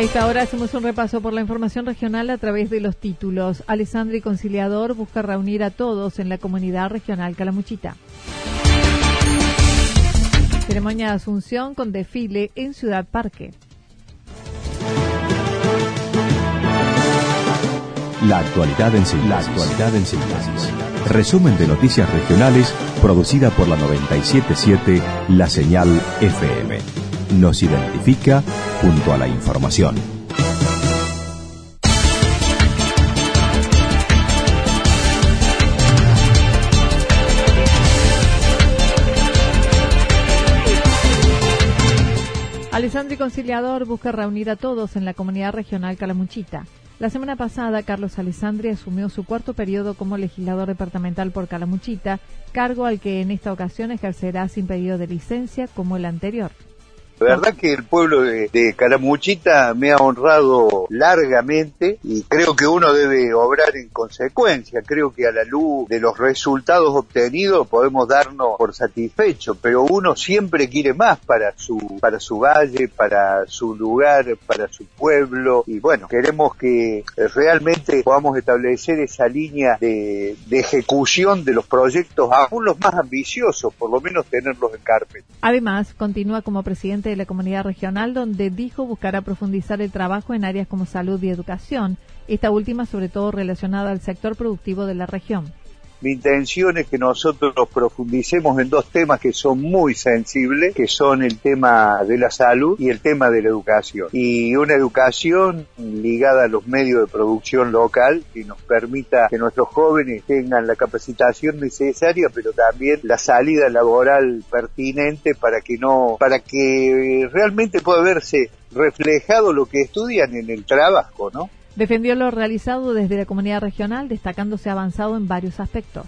A esta hora hacemos un repaso por la información regional a través de los títulos. Alessandri Conciliador busca reunir a todos en la comunidad regional Calamuchita. Ceremonia de Asunción con desfile en Ciudad Parque. La actualidad en síntesis. La actualidad en síntesis. Resumen de noticias regionales producida por la 977 La Señal FM. Nos identifica junto a la información. Alessandri Conciliador busca reunir a todos en la comunidad regional Calamuchita. La semana pasada, Carlos Alessandri asumió su cuarto periodo como legislador departamental por Calamuchita, cargo al que en esta ocasión ejercerá sin pedido de licencia como el anterior. La verdad que el pueblo de, de, Caramuchita me ha honrado largamente y creo que uno debe obrar en consecuencia. Creo que a la luz de los resultados obtenidos podemos darnos por satisfechos, pero uno siempre quiere más para su, para su valle, para su lugar, para su pueblo y bueno, queremos que realmente podamos establecer esa línea de, de ejecución de los proyectos, aún los más ambiciosos, por lo menos tenerlos en carpeta. Además, continúa como presidente de la comunidad regional, donde dijo buscará profundizar el trabajo en áreas como salud y educación, esta última sobre todo relacionada al sector productivo de la región. Mi intención es que nosotros nos profundicemos en dos temas que son muy sensibles, que son el tema de la salud y el tema de la educación. Y una educación ligada a los medios de producción local que nos permita que nuestros jóvenes tengan la capacitación necesaria, pero también la salida laboral pertinente para que no, para que realmente pueda verse reflejado lo que estudian en el trabajo, ¿no? Defendió lo realizado desde la comunidad regional, destacándose avanzado en varios aspectos.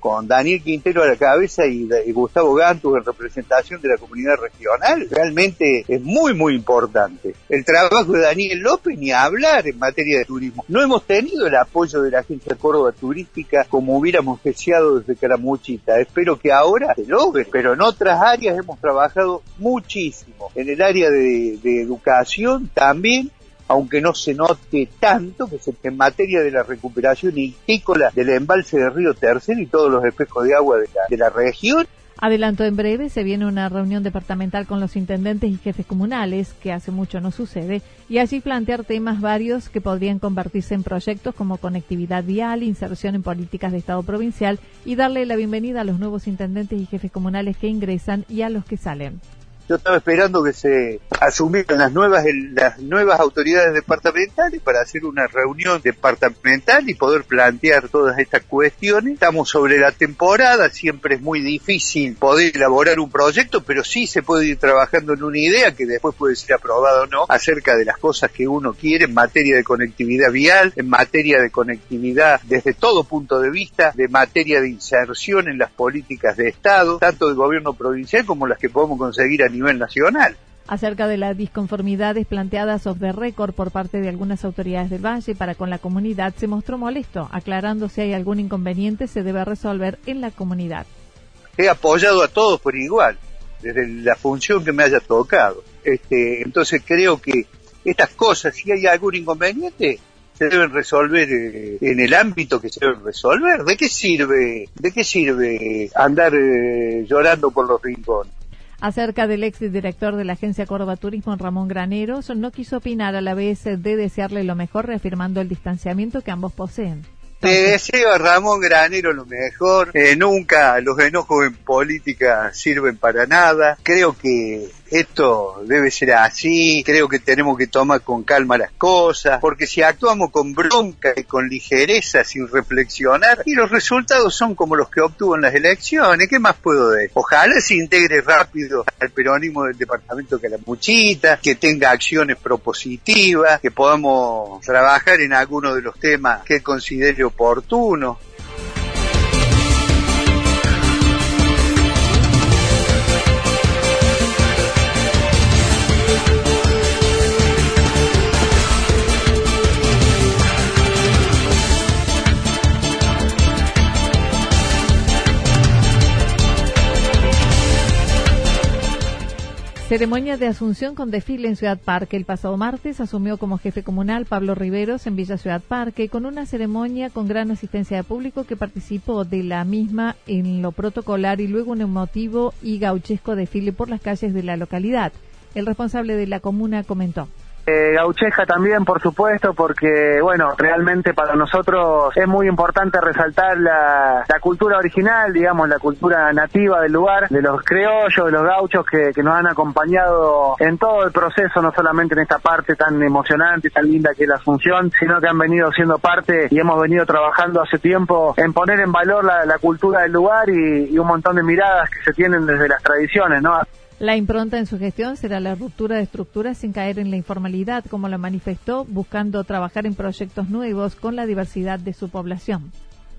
Con Daniel Quintero a la cabeza y, Gustavo Gantus en representación de la comunidad regional, realmente es muy, muy importante. El trabajo de Daniel López, ni hablar en materia de turismo. No hemos tenido el apoyo de la Agencia Córdoba Turística como hubiéramos deseado desde Caramuchita. Espero que ahora se logre, pero en otras áreas hemos trabajado muchísimo. En el área de, de educación también aunque no se note tanto, que es en materia de la recuperación histícola del embalse de Río Tercero y todos los espejos de agua de la, de la región. Adelanto en breve, se viene una reunión departamental con los intendentes y jefes comunales, que hace mucho no sucede, y allí plantear temas varios que podrían convertirse en proyectos como conectividad vial, inserción en políticas de Estado provincial y darle la bienvenida a los nuevos intendentes y jefes comunales que ingresan y a los que salen. Yo estaba esperando que se asumieran las nuevas las nuevas autoridades departamentales para hacer una reunión departamental y poder plantear todas estas cuestiones. Estamos sobre la temporada, siempre es muy difícil poder elaborar un proyecto, pero sí se puede ir trabajando en una idea que después puede ser aprobada o no acerca de las cosas que uno quiere en materia de conectividad vial, en materia de conectividad desde todo punto de vista, de materia de inserción en las políticas de Estado, tanto del gobierno provincial como las que podemos conseguir a nivel nacional. Acerca de las disconformidades planteadas off the record por parte de algunas autoridades del Valle para con la comunidad, se mostró molesto, aclarando si hay algún inconveniente se debe resolver en la comunidad. He apoyado a todos por igual, desde la función que me haya tocado. Este, entonces creo que estas cosas, si hay algún inconveniente, se deben resolver eh, en el ámbito que se deben resolver. ¿De qué sirve, de qué sirve andar eh, llorando por los rincones? Acerca del ex director de la agencia Córdoba Turismo, Ramón Graneros, no quiso opinar a la vez de desearle lo mejor, reafirmando el distanciamiento que ambos poseen. Te deseo a Ramón Granero lo mejor. Eh, nunca los enojos en política sirven para nada. Creo que esto debe ser así, creo que tenemos que tomar con calma las cosas, porque si actuamos con bronca y con ligereza sin reflexionar, y los resultados son como los que obtuvo en las elecciones, ¿qué más puedo decir? Ojalá se integre rápido al peronismo del departamento que la muchita, que tenga acciones propositivas, que podamos trabajar en alguno de los temas que considere oportuno. Ceremonia de asunción con desfile en Ciudad Parque. El pasado martes asumió como jefe comunal Pablo Riveros en Villa Ciudad Parque con una ceremonia con gran asistencia de público que participó de la misma en lo protocolar y luego un emotivo y gauchesco desfile por las calles de la localidad. El responsable de la comuna comentó. Eh, gaucheja también, por supuesto, porque, bueno, realmente para nosotros es muy importante resaltar la, cultura original, digamos, la cultura nativa del lugar, de los criollos, de los gauchos que, nos han acompañado en todo el proceso, no solamente en esta parte tan emocionante y tan linda que es la Asunción, sino que han venido siendo parte y hemos venido trabajando hace tiempo en poner en valor la, cultura del lugar y, y un montón de miradas que se tienen desde las tradiciones, ¿no? La impronta en su gestión será la ruptura de estructuras sin caer en la informalidad, como lo manifestó, buscando trabajar en proyectos nuevos con la diversidad de su población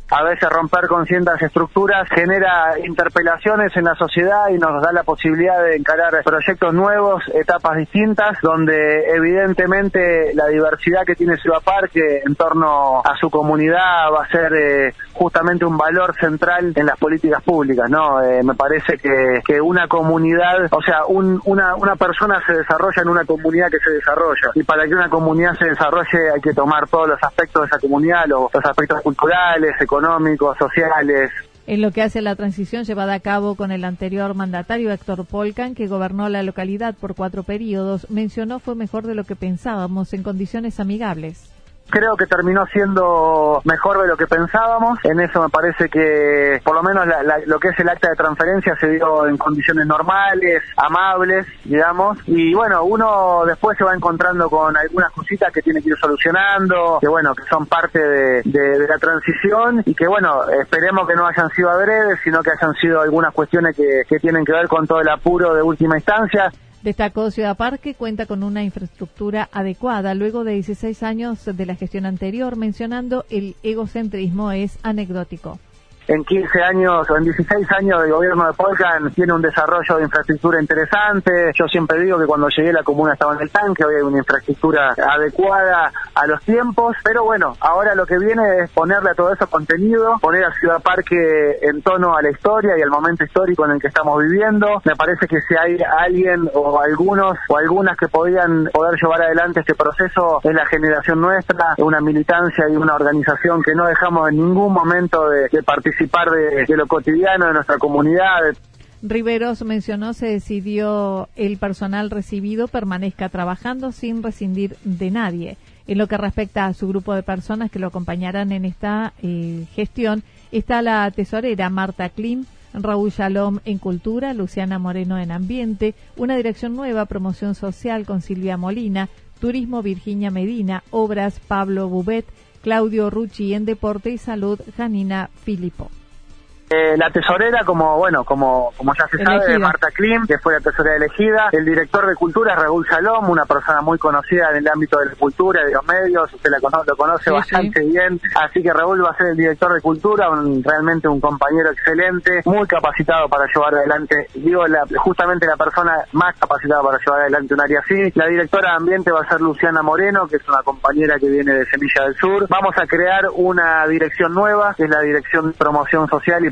a veces romper con ciertas estructuras genera interpelaciones en la sociedad y nos da la posibilidad de encarar proyectos nuevos, etapas distintas, donde evidentemente la diversidad que tiene Ciudad Parque en torno a su comunidad va a ser eh, justamente un valor central en las políticas públicas, ¿no? Eh, me parece que, que una comunidad, o sea, una, una persona se desarrolla en una comunidad que se desarrolla y para que una comunidad se desarrolle hay que tomar todos los aspectos de esa comunidad, los, los aspectos culturales, económicos, económicos, sociales. En lo que hace la transición llevada a cabo con el anterior mandatario Héctor Polcan, que gobernó la localidad por cuatro periodos, mencionó fue mejor de lo que pensábamos en condiciones amigables creo que terminó siendo mejor de lo que pensábamos. En eso me parece que por lo menos lo que es el acta de transferencia se dio en condiciones normales, amables, digamos. Y bueno, uno después se va encontrando con algunas cositas que tiene que ir solucionando, que bueno, que son parte de, la transición y que bueno, esperemos que no hayan sido adredes, sino que hayan sido algunas cuestiones que, que tienen que ver con todo el apuro de última instancia. Destacó Ciudad Parque cuenta con una infraestructura adecuada. Luego de 16 años de la gestión anterior, mencionando el egocentrismo es anecdótico en 15 años o en 16 años de gobierno de Polcan tiene un desarrollo de infraestructura interesante. Yo siempre digo que cuando llegué la comuna estaba en el tanque, hoy hay una infraestructura adecuada a los tiempos, pero bueno, ahora lo que viene es ponerle a todo eso contenido, poner a Ciudad Parque en tono a la historia y al momento histórico en el que estamos viviendo. Me parece que si hay alguien o algunos o algunas que podían poder llevar adelante este proceso es la generación nuestra, una militancia y una organización que no dejamos en ningún momento de participar participar de, lo cotidiano de nuestra comunidad. Riveros mencionó se decidió el personal recibido permanezca trabajando sin rescindir de nadie. En lo que respecta a su grupo de personas que lo acompañarán en esta eh, gestión, está la tesorera Marta Klim, Raúl Shalom en Cultura, Luciana Moreno en Ambiente, una dirección nueva, Promoción Social con Silvia Molina, Turismo Virginia Medina, Obras Pablo Bubet, Claudio Rucci en Deporte y Salud, Janina Filippo. Eh, la tesorera, como bueno, como como ya se sabe, Marta Klim, que fue la tesorera elegida. El director de cultura es Raúl Salom, una persona muy conocida en el ámbito de la cultura de los medios. Usted la lo conoce bastante bien. Así que Raúl va a ser el director de cultura, realmente un compañero excelente, muy capacitado para llevar adelante, digo, justamente la persona más capacitada para llevar adelante un área así. La directora de ambiente va a ser Luciana Moreno, que es una compañera que viene de Semilla del Sur. Vamos a crear una dirección nueva, que es la dirección de promoción social y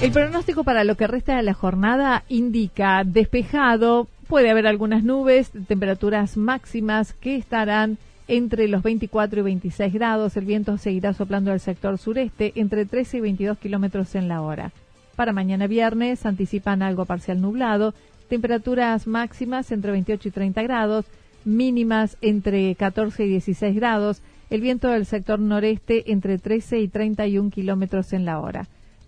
El pronóstico para lo que resta de la jornada indica despejado, puede haber algunas nubes, temperaturas máximas que estarán entre los 24 y 26 grados. El viento seguirá soplando al sector sureste entre 13 y 22 kilómetros en la hora. Para mañana viernes anticipan algo parcial nublado, temperaturas máximas entre 28 y 30 grados, mínimas entre 14 y 16 grados. El viento del sector noreste entre 13 y 31 kilómetros en la hora.